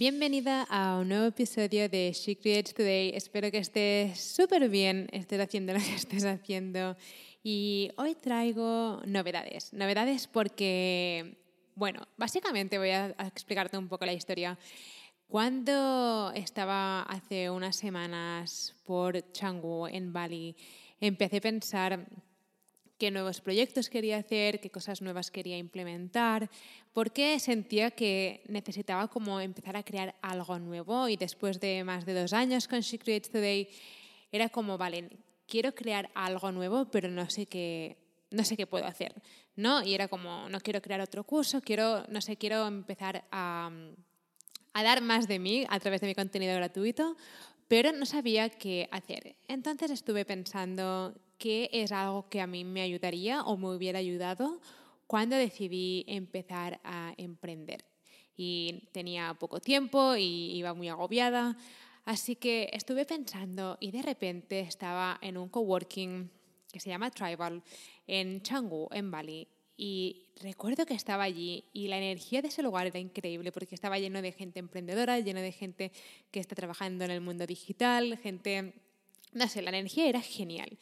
Bienvenida a un nuevo episodio de She Today. Espero que estés súper bien, estés haciendo lo que estés haciendo. Y hoy traigo novedades. Novedades porque, bueno, básicamente voy a explicarte un poco la historia. Cuando estaba hace unas semanas por Canggu, en Bali, empecé a pensar qué nuevos proyectos quería hacer, qué cosas nuevas quería implementar, porque sentía que necesitaba como empezar a crear algo nuevo y después de más de dos años con She Today era como, vale, quiero crear algo nuevo, pero no sé qué, no sé qué puedo hacer, ¿no? Y era como, no quiero crear otro curso, quiero, no sé, quiero empezar a, a dar más de mí a través de mi contenido gratuito, pero no sabía qué hacer. Entonces estuve pensando qué es algo que a mí me ayudaría o me hubiera ayudado cuando decidí empezar a emprender. Y tenía poco tiempo y iba muy agobiada, así que estuve pensando y de repente estaba en un coworking que se llama Tribal en Canggu, en Bali. Y recuerdo que estaba allí y la energía de ese lugar era increíble porque estaba lleno de gente emprendedora, lleno de gente que está trabajando en el mundo digital, gente, no sé, la energía era genial.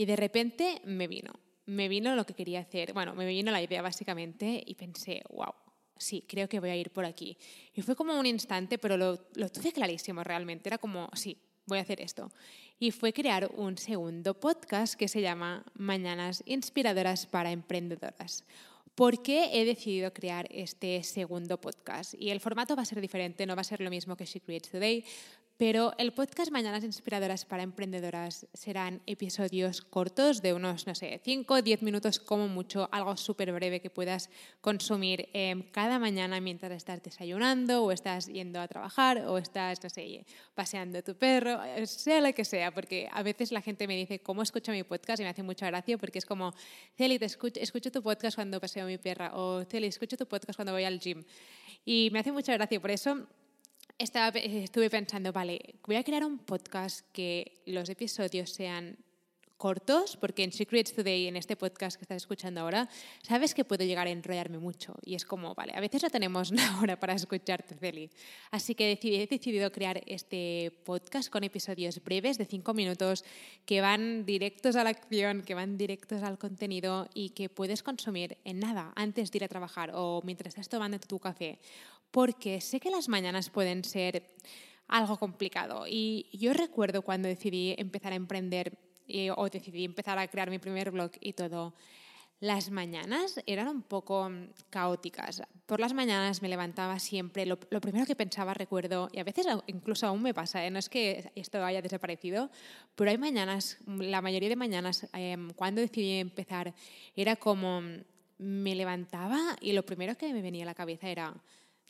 Y de repente me vino, me vino lo que quería hacer. Bueno, me vino la idea básicamente y pensé, wow, sí, creo que voy a ir por aquí. Y fue como un instante, pero lo, lo tuve clarísimo realmente. Era como, sí, voy a hacer esto. Y fue crear un segundo podcast que se llama Mañanas Inspiradoras para Emprendedoras. ¿Por qué he decidido crear este segundo podcast? Y el formato va a ser diferente, no va a ser lo mismo que She Creates Today, pero el podcast Mañanas Inspiradoras para Emprendedoras serán episodios cortos de unos, no sé, 5 o 10 minutos como mucho, algo súper breve que puedas consumir eh, cada mañana mientras estás desayunando o estás yendo a trabajar o estás, no sé, paseando tu perro, eh, sea lo que sea, porque a veces la gente me dice, ¿cómo escucho mi podcast? Y me hace mucha gracia porque es como, Celi, te escucho, escucho tu podcast cuando paseo mi perra o Celi, escucho tu podcast cuando voy al gym. Y me hace mucha gracia, por eso estaba, estuve pensando, vale, voy a crear un podcast que los episodios sean cortos, porque en Secrets Today, en este podcast que estás escuchando ahora, sabes que puedo llegar a enrollarme mucho. Y es como, vale, a veces no tenemos una hora para escucharte, Celi. Así que he decidido crear este podcast con episodios breves de cinco minutos que van directos a la acción, que van directos al contenido y que puedes consumir en nada antes de ir a trabajar o mientras estás tomando tu café porque sé que las mañanas pueden ser algo complicado. Y yo recuerdo cuando decidí empezar a emprender eh, o decidí empezar a crear mi primer blog y todo, las mañanas eran un poco caóticas. Por las mañanas me levantaba siempre, lo, primero que pensaba recuerdo, y a veces incluso aún me pasa, ¿eh? no es que esto haya desaparecido, pero hay mañanas, la mayoría de mañanas, em, cuando decidí empezar, era como me levantaba y lo primero que me venía a la cabeza era,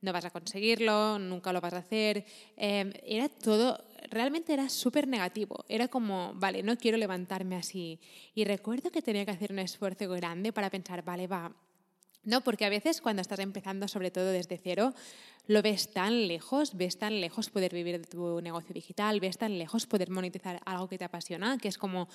no vas a conseguirlo, nunca lo vas a hacer. Em, era todo, realmente era súper negativo. Era como, vale, no quiero levantarme así. Y recuerdo que tenía que hacer un esfuerzo grande para pensar, vale, va. No, porque a veces cuando estás empezando, sobre todo desde cero, lo ves tan lejos, ves tan lejos poder vivir de tu negocio digital, ves tan lejos poder monetizar algo que te apasiona, que es como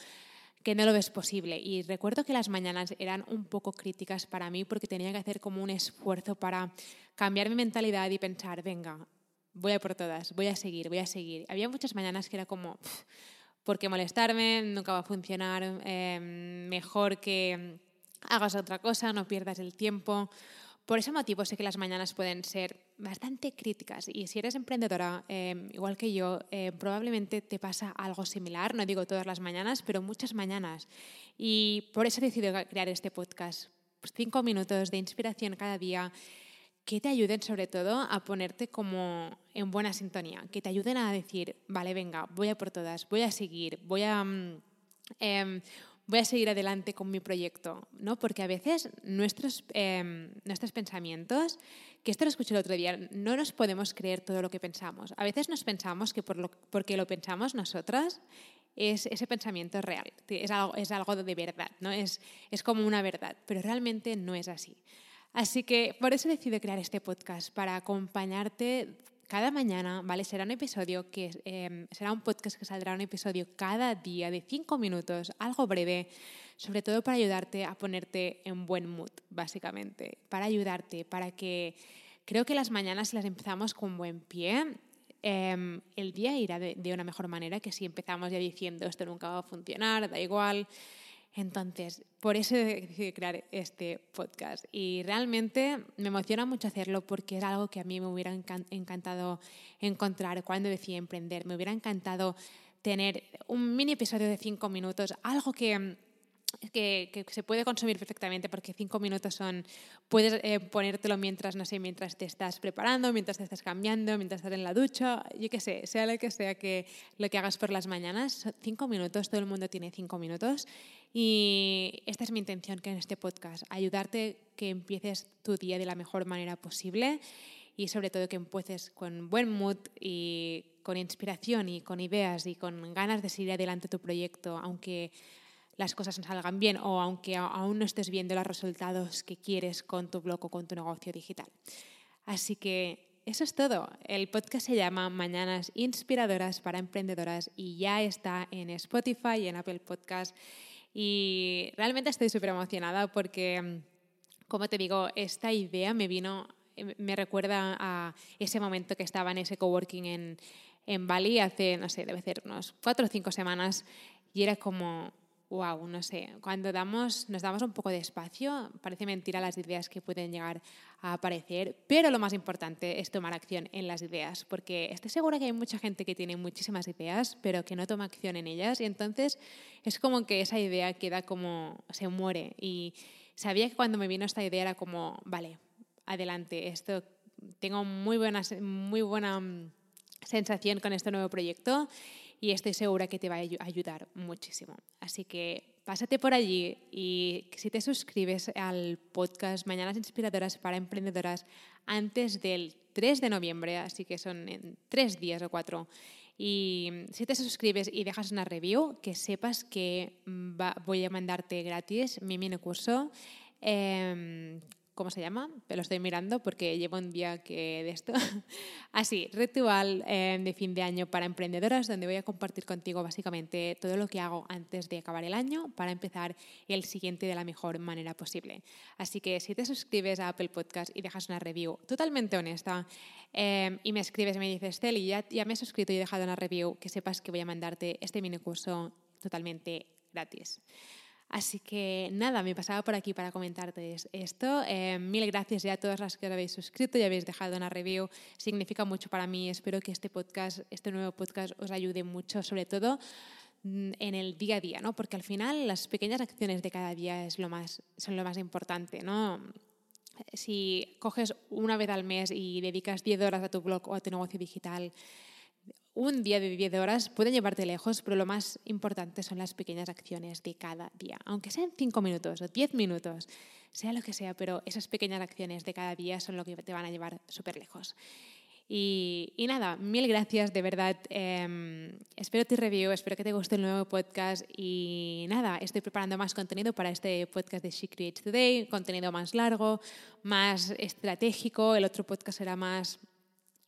que no lo ves posible. Y recuerdo que las mañanas eran un poco críticas para mí porque tenía que hacer como un esfuerzo para cambiar mi mentalidad y pensar, venga, voy a por todas, voy a seguir, voy a seguir. Había muchas mañanas que era como, ¿por qué molestarme? Nunca va a funcionar, em, mejor que hagas otra cosa, no pierdas el tiempo. Por ese motivo sé que las mañanas pueden ser bastante críticas y si eres emprendedora, em, igual que yo, eh, probablemente te pasa algo similar, no digo todas las mañanas, pero muchas mañanas. Y por eso he decidido crear este podcast. Cinco minutos de inspiración cada día que te ayuden sobre todo a ponerte como en buena sintonía, que te ayuden a decir, vale, venga, voy a por todas, voy a seguir, voy a... Em, voy a seguir adelante con mi proyecto, ¿no? Porque a veces nuestros, em, nuestros pensamientos, que esto lo escuché el otro día, no nos podemos creer todo lo que pensamos. A veces nos pensamos que por lo, porque lo pensamos nosotras, es, ese pensamiento real, es algo, es algo de verdad, ¿no? Es, es como una verdad, pero realmente no es así. Así que por eso decido crear este podcast, para acompañarte cada mañana, ¿vale? Será un episodio que em, será un podcast que saldrá un episodio cada día de cinco minutos, algo breve, sobre todo para ayudarte a ponerte en buen mood, básicamente, para ayudarte, para que creo que las mañanas las empezamos con buen pie. Em, el día irá de, de una mejor manera que si empezamos ya diciendo esto nunca va a funcionar, da igual. Entonces, por eso decidí crear este podcast. Y realmente me emociona mucho hacerlo porque es algo que a mí me hubiera encantado encontrar cuando decidí emprender. Me hubiera encantado tener un mini episodio de cinco minutos, algo que que, se puede consumir perfectamente porque cinco minutos son, puedes eh, ponértelo mientras, no sé, mientras te estás preparando, mientras te estás cambiando, mientras estás en la ducha, yo qué sé, sea lo que sea que lo que hagas por las mañanas, cinco minutos, todo el mundo tiene cinco minutos. Y esta es mi intención que en este podcast, ayudarte que empieces tu día de la mejor manera posible y sobre todo que empieces con buen mood y con inspiración y con ideas y con ganas de seguir adelante tu proyecto, aunque las cosas no salgan bien o aunque aún no estés viendo los resultados que quieres con tu blog o con tu negocio digital. Así que eso es todo. El podcast se llama Mañanas Inspiradoras para Emprendedoras y ya está en Spotify y en Apple Podcast. Y realmente estoy súper emocionada porque, como te digo, esta idea me vino, me recuerda a ese momento que estaba en ese coworking en, en Bali hace, no sé, debe ser unos cuatro o cinco semanas y era como, wow, no sé, cuando damos, nos damos un poco de espacio, parece mentira las ideas que pueden llegar a aparecer, pero lo más importante es tomar acción en las ideas, porque estoy segura que hay mucha gente que tiene muchísimas ideas, pero que no toma acción en ellas, y entonces es como que esa idea queda como, se muere. Y sabía que cuando me vino esta idea era como, vale, adelante, esto, tengo muy buena, muy buena mm, sensación con este nuevo proyecto y estoy segura que te va a ayudar muchísimo. Así que pásate por allí y si te suscribes al podcast Mañanas Inspiradoras para Emprendedoras antes del 3 de noviembre, así que son en tres días o cuatro, y si te suscribes y dejas una review, que sepas que voy a mandarte gratis mi mini curso. Eh, ¿cómo se llama? Lo estoy mirando porque llevo un día que de esto. Así, ritual eh, de fin de año para emprendedoras, donde voy a compartir contigo básicamente todo lo que hago antes de acabar el año para empezar el siguiente de la mejor manera posible. Así que si te suscribes a Apple Podcast y dejas una review totalmente honesta eh, y me escribes y me dices, Celi, ya, ya me he suscrito y he dejado una review, que sepas que voy a mandarte este mini curso totalmente gratis. Así que nada, me pasaba por aquí para comentarte esto. Eh, mil gracias ya a todas las que os habéis suscrito y habéis dejado una review. Significa mucho para mí. Espero que este podcast, este nuevo podcast, os ayude mucho, sobre todo mm, en el día a día, ¿no? Porque al final las pequeñas acciones de cada día es lo más, son lo más importante, ¿no? Si coges una vez al mes y dedicas 10 horas a tu blog o a tu negocio digital, un día de 10 horas puede llevarte lejos, pero lo más importante son las pequeñas acciones de cada día. Aunque sean 5 minutos o 10 minutos, sea lo que sea, pero esas pequeñas acciones de cada día son lo que te van a llevar súper lejos. Y, nada, mil gracias, de verdad. Em, espero tu review, espero que te guste el nuevo podcast. Y nada, estoy preparando más contenido para este podcast de She Today, contenido más largo, más estratégico. El otro podcast será más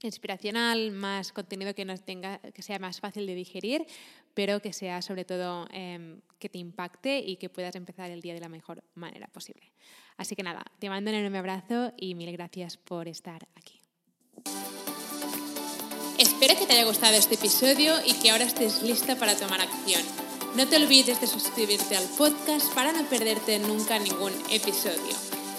inspiracional, más contenido que, nos tenga, que sea más fácil de digerir, pero que sea sobre todo em, que te impacte y que puedas empezar el día de la mejor manera posible. Así que nada, te mando un enorme abrazo y mil gracias por estar aquí. Espero que te haya gustado este episodio y que ahora estés lista para tomar acción. No te olvides de suscribirte al podcast para no perderte nunca ningún episodio.